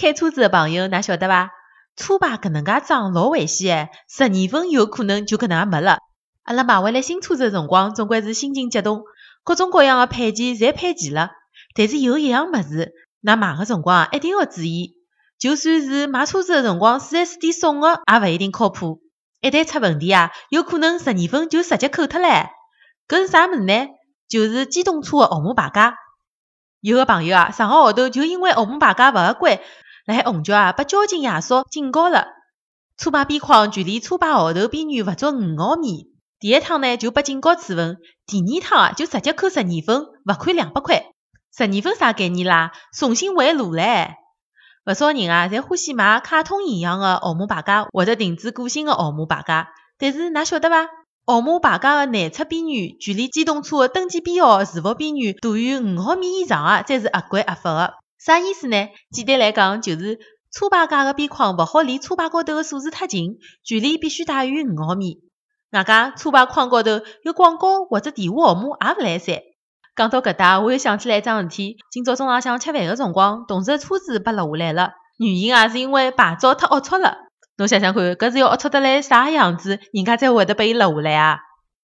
开车子的朋友，㑚晓得伐？车牌搿能介装老危险个，十二分有可能就搿能介没了。阿拉买回来新车子的辰光，总归是心情激动，各种各样的配件侪配齐了。但是有一样物事，㑚买个辰光一定要注意，就算是买车子的辰光四 S 店送个，也勿一定靠谱。一旦出问题啊，有可能十二分就直接扣脱唻。搿是啥物事呢？就是机动车的号码牌架。有个朋友啊，上个号头就因为号码牌架勿合规，辣海虹桥啊，被交警爷叔警告了。车牌边框距离车牌号头边缘勿足五毫米。第一趟呢就被警告处分，第二趟啊就直接扣十二分，罚款两百块。十二分啥概念啦？重新回路唻！勿少人啊，侪欢喜买卡通形象的号码牌架或者定制个性的号码牌架，但是㑚晓得伐？号码牌架的内侧边缘距离机动车的登记编号字符边缘大于五毫米以上啊才是合规合法的。啥意思呢？简单来讲，就是车牌架个边框勿好离车牌高头个数字太近，距离必须大于五毫米。外加车牌框高头有广告或者电话号码也勿来三。讲到搿搭，我又想起来一桩事体。今朝中浪向吃饭个辰光，同事个车子被落下来了，原因啊是因为牌照太龌龊了。侬想想看，搿是要龌龊得来啥样子，人家才会得拨伊落下来啊？